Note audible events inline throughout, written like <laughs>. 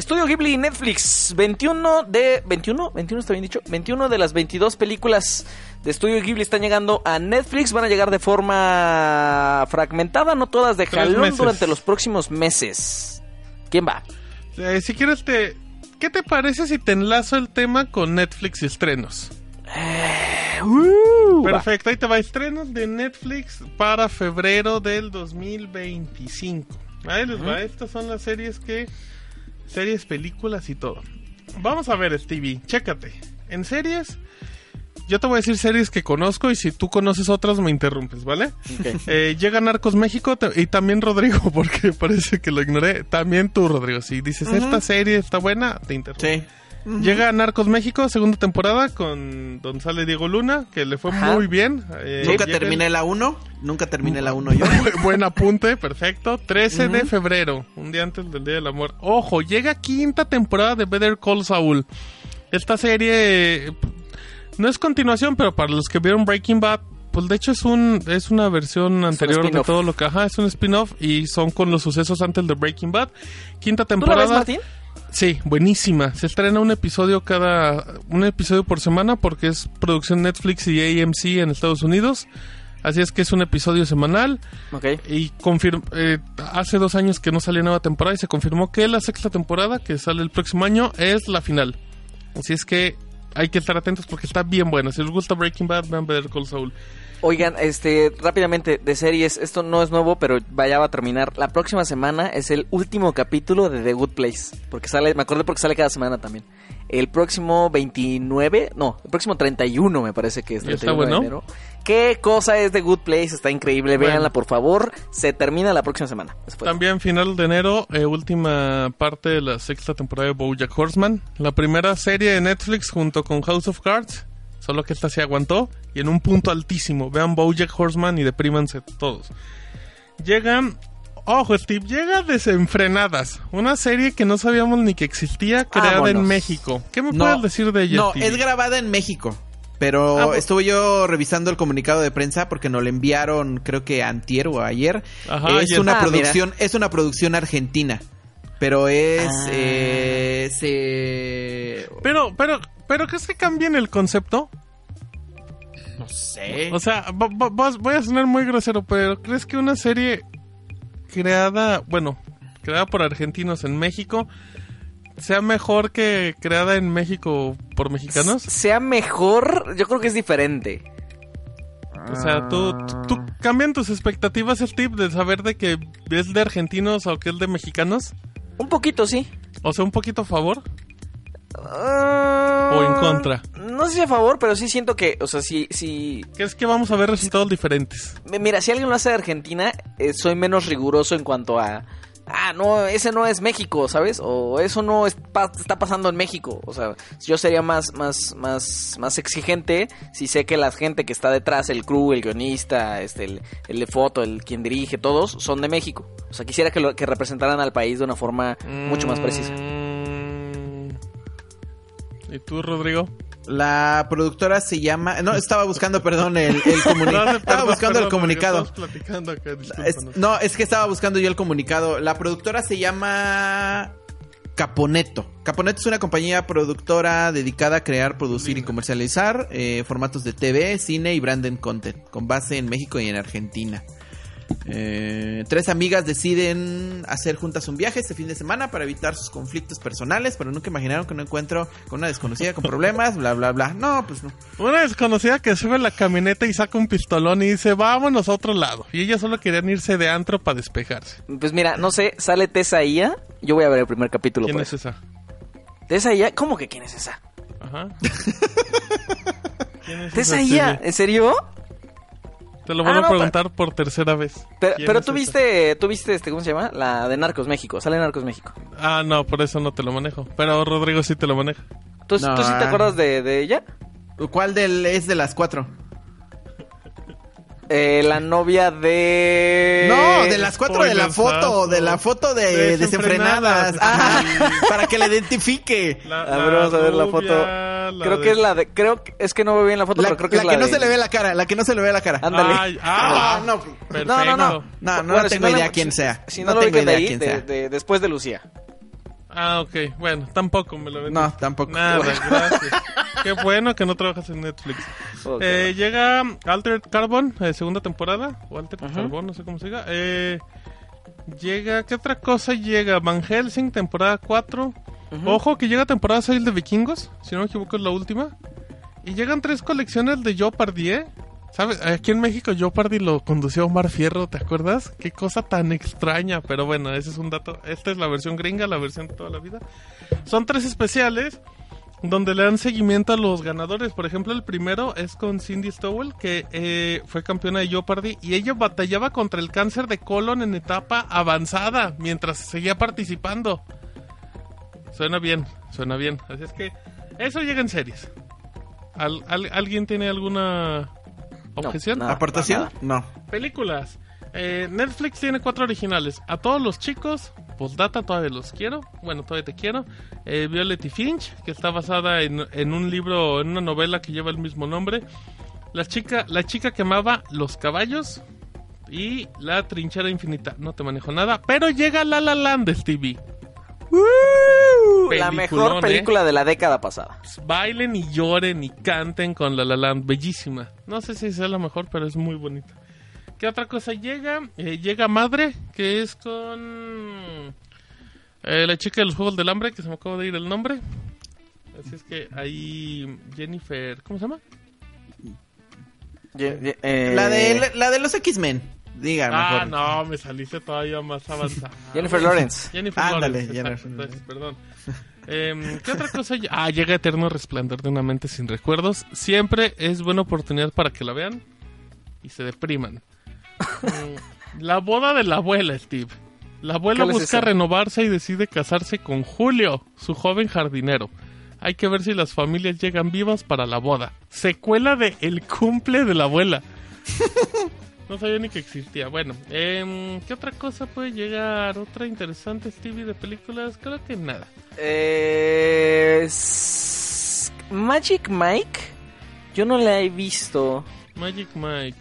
Estudio Ghibli y Netflix, 21 de... ¿21? ¿21 está bien dicho? 21 de las 22 películas de Estudio Ghibli están llegando a Netflix. Van a llegar de forma fragmentada, no todas de jalón durante los próximos meses. ¿Quién va? Eh, si quieres, te, ¿qué te parece si te enlazo el tema con Netflix y estrenos? Uh, va. Perfecto, ahí te va. Estrenos de Netflix para febrero del 2025. Ahí les va. Estas son las series que... Series, películas y todo. Vamos a ver, Stevie. Chécate. En series... Yo te voy a decir series que conozco y si tú conoces otras me interrumpes, ¿vale? <laughs> Eh, llega Narcos México y también Rodrigo, <laughs> porque parece que lo ignoré. También tú, Rodrigo. Si dices esta serie está buena, te interrumpo. Sí. Llega Narcos México, segunda temporada, con donde sale Diego Luna, que le fue Ajá. muy bien. Eh, Nunca llega terminé el- la 1. Nunca terminé la 1 yo. <laughs> Bu- Buen apunte, perfecto. 13 de febrero, un día antes del Día del Amor. Ojo, llega quinta temporada de Better Call Saul. Esta serie eh, no es continuación, pero para los que vieron Breaking Bad, pues de hecho es un es una versión anterior de todo lo que ajá, es un spin-off y son con los sucesos antes de Breaking Bad. Quinta ¿Tú la temporada. ves, Martín? Sí, buenísima. Se estrena un episodio cada un episodio por semana porque es producción Netflix y AMC en Estados Unidos. Así es que es un episodio semanal y eh, hace dos años que no salió nueva temporada y se confirmó que la sexta temporada que sale el próximo año es la final. Así es que hay que estar atentos porque está bien buena. Si les gusta Breaking Bad, vean Better Call Saul. Oigan, este, rápidamente, de series, esto no es nuevo, pero vaya va a terminar. La próxima semana es el último capítulo de The Good Place. Porque sale, me acordé porque sale cada semana también. El próximo 29, no, el próximo 31 me parece que es. ¿Ya está 31 de bueno? enero. ¿Qué cosa es The Good Place? Está increíble, Bueno. véanla por favor. Se termina la próxima semana. Después. También final de enero, eh, última parte de la sexta temporada de BoJack Horseman. La primera serie de Netflix junto con House of Cards. Solo que esta se aguantó y en un punto altísimo. Vean BoJack Horseman y deprímanse todos. Llegan... Ojo, Steve, llega Desenfrenadas. Una serie que no sabíamos ni que existía, creada en. México. ¿Qué me No, puedes decir de ella, No, es grabada en México. Pero Ah, pues- estuve yo revisando el comunicado de prensa porque nos lo enviaron, creo que antier o ayer. Ajá, es ayer. una Ah, producción, es una producción argentina. Pero es Ah. eh, se Pero, pero, pero ¿crees que cambien el concepto? no sé. O sea, voy a sonar muy grosero, pero ¿crees que una serie creada, bueno, creada por argentinos en México sea mejor que creada en México por mexicanos? Sea mejor, yo creo que es diferente. O sea, tú, tú, tú cambian tus expectativas, Steve, de saber de que es de argentinos o que es de mexicanos. Un poquito, sí. O sea, un poquito a favor. O en contra? No sé si a favor, pero sí siento que, o sea, si, si ¿Crees que vamos a ver resultados diferentes? Mira, si alguien lo hace de Argentina, eh, soy menos riguroso en cuanto a. Ah, no, ese no es México, ¿sabes? O eso no es pa- está pasando en México. O sea, yo sería más, más, más, más exigente si sé que la gente que está detrás, el crew, el guionista, este, el, el de foto, el quien dirige, todos son de México. O sea, quisiera que, lo, que representaran al país de una forma mucho más precisa. Mm. ¿Y tú, Rodrigo? La productora se llama, no, estaba buscando, perdón, el, el comunicado. <laughs> No, estaba perdón, buscando el comunicado. platicando acá, Es- no, es que estaba buscando yo el comunicado. La productora se llama Caponeto. Caponeto es una compañía productora dedicada a crear, producir y comercializar eh, formatos de TV, cine y branded content, con base en México y en Argentina. Eh, tres amigas deciden hacer juntas un viaje este fin de semana para evitar sus conflictos personales, pero nunca imaginaron que no encuentro con una desconocida con problemas, bla, bla, bla. No, pues no. Una desconocida que sube a la camioneta y saca un pistolón y dice, vámonos a otro lado. Y ellas solo querían irse de antro para despejarse. Pues mira, no sé, sale Tessa Ia. Yo voy a ver el primer capítulo. ¿Quién es esa? Tessa Ia, ¿cómo que quién es esa? Ajá. <laughs> ¿Quién es Tessa esa, Ia? ¿en serio? Te lo Ah, vuelvo no, a preguntar por tercera vez. Pero, ¿Quién pero tú viste, tú viste, este, ¿cómo se llama? La de Narcos México. Sale Narcos México. Ah, no, por eso no te lo manejo. Pero Rodrigo sí te lo maneja. ¿Tú, No, ¿tú sí te ah. acuerdas de, de ella? ¿Cuál del, es de las cuatro? Eh, la novia de... No, de las cuatro de la foto, ah, de la foto de Desenfrenadas. desenfrenadas. Ah, para que la identifique. La, A ver, vamos a ver la foto. La Creo de- que es la de... Creo que... Es que no veo bien la foto, La, pero creo que la es que la no de- se le ve la cara, la que no se le ve la cara. Ándale. Ay, ah, Ah, no. perfecto. No, no, no. No, no, Bueno, no si tengo la- idea quién sea. Si no, No lo tengo ubican de idea ahí, quién de- sea. de- después de Lucía. Ah, ok. Bueno, tampoco me lo ven. No, tampoco. Nada, gracias. Qué bueno que no trabajas en Netflix. Ok. Eh, llega Altered Carbon, eh, segunda temporada. O Altered Carbon, no sé cómo se diga. Eh, llega, ¿qué otra cosa llega? Van Helsing, temporada 4. Ojo que llega temporada 6 de Vikingos, si no me equivoco es la última. Y llegan tres colecciones de Jeopardy, ¿eh? ¿Sabes? Aquí en México Jeopardy lo condució Omar Fierro, ¿te acuerdas? Qué cosa tan extraña, pero bueno, ese es un dato. Esta es la versión gringa, la versión de toda la vida. Son tres especiales donde le dan seguimiento a los ganadores. Por ejemplo, el primero es con Cindy Stowell, que eh, fue campeona de Jeopardy y ella batallaba contra el cáncer de colon en etapa avanzada mientras seguía participando. Suena bien, suena bien. Así es que eso llega en series. ¿Al- al- ¿Alguien tiene alguna objeción? nada. ¿Aportación? nada. No. Películas. Eh, Netflix tiene cuatro originales. A todos los chicos, postdata, todavía los quiero. Bueno, todavía te quiero. Eh, Violet y Finch, que está basada en, en un libro, en una novela que lleva el mismo nombre. La chica, la chica que amaba los caballos. Y la trinchera infinita. No te manejo nada. Pero llega La La Land, Stevie. La mejor ¿eh? película de la década pasada. Pues, bailen y lloren y canten con La La Land, bellísima. No sé si sea la mejor, pero es muy bonita. ¿Qué otra cosa llega? Eh, llega Madre, que es con eh, la chica de los Juegos del Hambre, que se me acaba de ir el nombre. Así es que ahí Jennifer, ¿cómo se llama? Ye- ye- eh, La de, la de los X-Men. Diga, Ah, mejor. no, me saliste todavía más avanzada. Jennifer Lawrence. Jennifer Ándale, Lawrence, exacto, Jennifer. entonces, perdón. Em, ¿Qué otra cosa? Ah, llega Eterno Resplandor de una mente sin recuerdos. Siempre es buena oportunidad para que la vean y se depriman. Mm, la boda de la abuela, Steve. La abuela ¿Cuál es busca renovarse y decide casarse con Julio, su joven jardinero. Hay que ver si las familias llegan vivas para la boda. Secuela de El cumple de la abuela. No sabía ni que existía. Bueno, em, ¿qué otra cosa puede llegar? ¿Otra interesante Stevie de películas? Creo que nada. Eh, Magic Mike. Yo no la he visto. Magic Mike.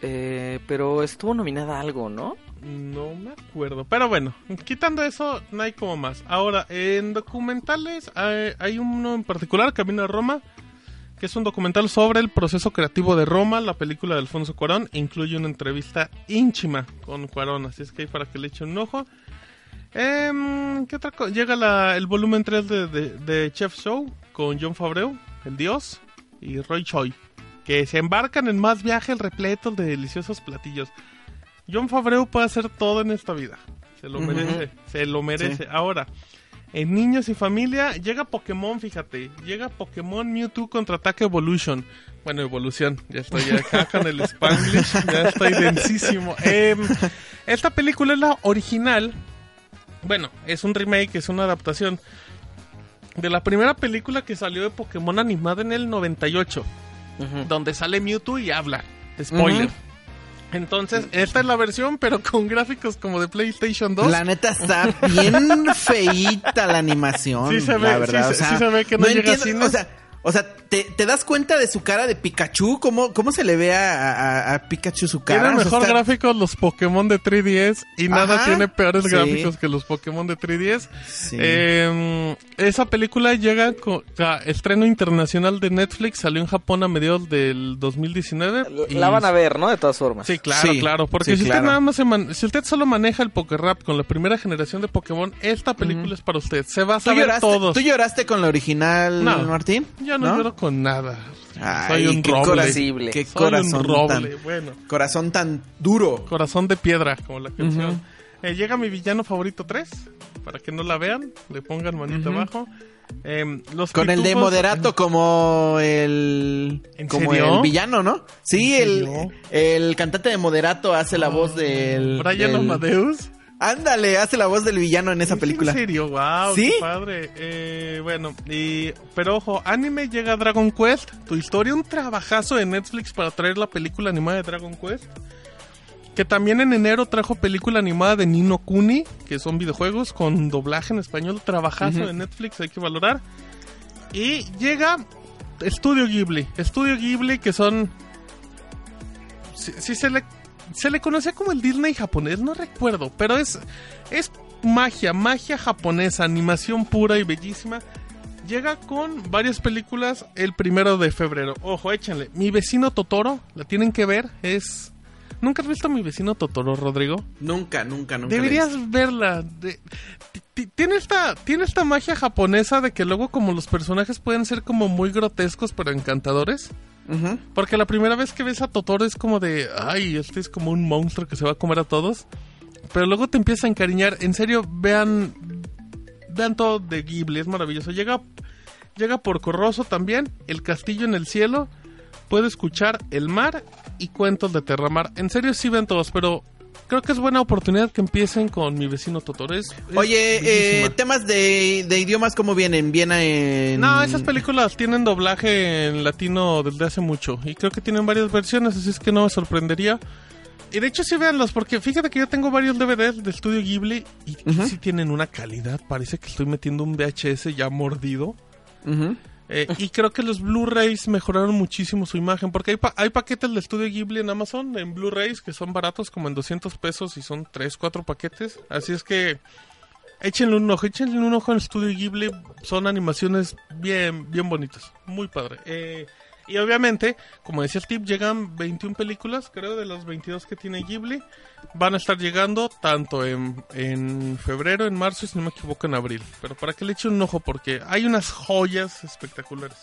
eh, pero estuvo nominada a algo, ¿no? No me acuerdo. Pero bueno, quitando eso, no hay como más. Ahora, en documentales hay, hay uno en particular, Camino a Roma, que es un documental sobre el proceso creativo de Roma, la película de Alfonso Cuarón. Incluye una entrevista íntima con Cuarón, así es que hay para que le echen un ojo. Em, ¿Qué otra cosa? Llega la- el volumen 3 de, de- de Chef Show con John Favreau, el dios, y Roy Choi, que se embarcan en más viajes repletos de deliciosos platillos. John Favreau puede hacer todo en esta vida. Se lo merece, se lo merece. Sí. Ahora, en niños y familia, llega Pokémon, fíjate. Llega Pokémon Mewtwo Contraataque Evolution. Bueno, evolución. Ya estoy acá con el Spanglish. <laughs> Ya estoy densísimo. Em, esta película es la original. Bueno, es un remake, es una adaptación. De la primera película que salió de Pokémon animada en el 98 donde sale Mewtwo y habla. Spoiler. Entonces, esta es la versión, pero con gráficos como de PlayStation 2. La neta está bien <laughs> feíta la animación. Sí se ve, la verdad. sí o se- sea, sí se ve que no llega a entiendo, cines. O sea, o sea ¿te, te das cuenta de su cara de Pikachu? ¿Cómo, cómo se le ve a, a- a Pikachu su cara? Tiene O sea, mejor está- gráficos los Pokémon de 3DS y nada Ajá, tiene peores sí. gráficos que los Pokémon de 3DS. Sí. Eh, esa película llega con a estreno internacional de Netflix, salió en Japón a mediados del 2019. y- La van a ver, ¿no? De todas formas. Sí, claro, Sí, claro. Porque sí, si usted claro. nada más se man- si usted solo maneja el Poké Rap con la primera generación de Pokémon, esta película es para usted. Se va a ¿Tú saber lloraste, todos. ¿Tú lloraste con la original, No, Martín? Yo no, lloro con nada. Ay, Soy un qué roble. qué Soy corazón un roble. tan, Bueno, corazón tan duro. corazón de piedra, como la canción. Eh, llega mi villano favorito 3, para que no la vean, le pongan manita abajo. Em, los Con el de moderato como el ¿En como serio? el villano, ¿no? Sí, ¿En el, el cantante de moderato hace la voz del Brian del- Amadeus. Ándale, hace la voz del villano en esa ¿Es película. En serio, wow, ¿Sí? qué padre. Eh, bueno, y, pero ojo, anime llega a Dragon Quest, tu historia, un trabajazo de Netflix para traer la película animada de Dragon Quest. Que también en enero trajo película animada de Nino Kuni, que son videojuegos con doblaje en español, trabajazo de Netflix, hay que valorar. Y llega Estudio Ghibli, Estudio Ghibli que son... Si, si se le se le conocía como el Disney japonés, no recuerdo, pero es es magia, magia japonesa, animación pura y bellísima. Llega con varias películas el primero de febrero. Ojo, échenle. Mi vecino Totoro, la tienen que ver, es... ¿Nunca has visto a mi vecino Totoro, Rodrigo? Nunca, nunca, nunca. Deberías verla. De- tiene esta tiene esta magia japonesa de que luego como los personajes pueden ser como muy grotescos pero encantadores. Porque la primera vez que ves a Totoro es como de, ay, este es como un monstruo que se va a comer a todos. Pero luego te empieza a encariñar. En serio, vean, vean todo de Ghibli, es maravilloso. Llega, llega por Corroso también, El Castillo en el Cielo. Puede escuchar El Mar y Cuentos de Terramar. En serio, sí ven todos, pero creo que es buena oportunidad que empiecen con mi vecino Totoro. Es, es Oye, eh, temas de, de idiomas, ¿cómo vienen? ¿Viene en...? No, esas películas tienen doblaje en latino desde hace mucho. Y creo que tienen varias versiones, así es que no me sorprendería. Y de hecho sí véanlos, porque fíjate que yo tengo varios DVDs de Estudio Ghibli y Ujú. sí tienen una calidad. Parece que estoy metiendo un VHS ya mordido. Ujú. Eh, y creo que los Blu-rays mejoraron muchísimo su imagen, porque hay, pa- hay paquetes de Estudio Ghibli en Amazon, en Blu-rays, que son baratos, como en 200 pesos y son 3, 4 paquetes. Así es que échenle un ojo, échenle un ojo en Estudio Ghibli. Son animaciones bien, bien bonitas, muy padre. Eh, y obviamente, como decía el tip, llegan 21 películas, creo, de las 22 que tiene Ghibli. Van a estar llegando tanto en, en febrero, en marzo y si no me equivoco en abril. Pero para que le echen un ojo porque hay unas joyas espectaculares.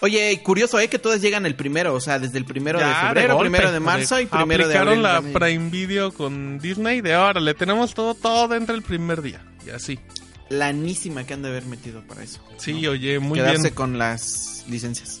Oye, curioso, ¿eh? Que todas llegan el primero, o sea, desde el primero de Ya, febrero, golpe. primero de marzo y primero de Aplicaron abril. la van a ir. Prime Video con Disney de ahora, le tenemos todo, todo dentro del primer día. Y así. Lanísima que han de haber metido para eso. Sí, oye, muy Quedarse bien. con las licencias.